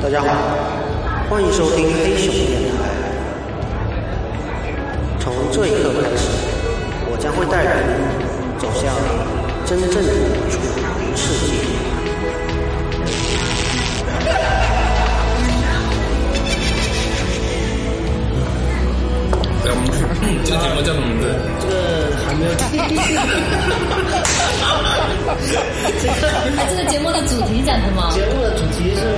大家好，欢迎收听黑熊电台。从这一刻开始，我将会带领走向真正的楚女世界。这个节目叫什么名字？这个还没有。这个节目的主题讲什么？节目的主题是。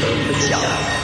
分享。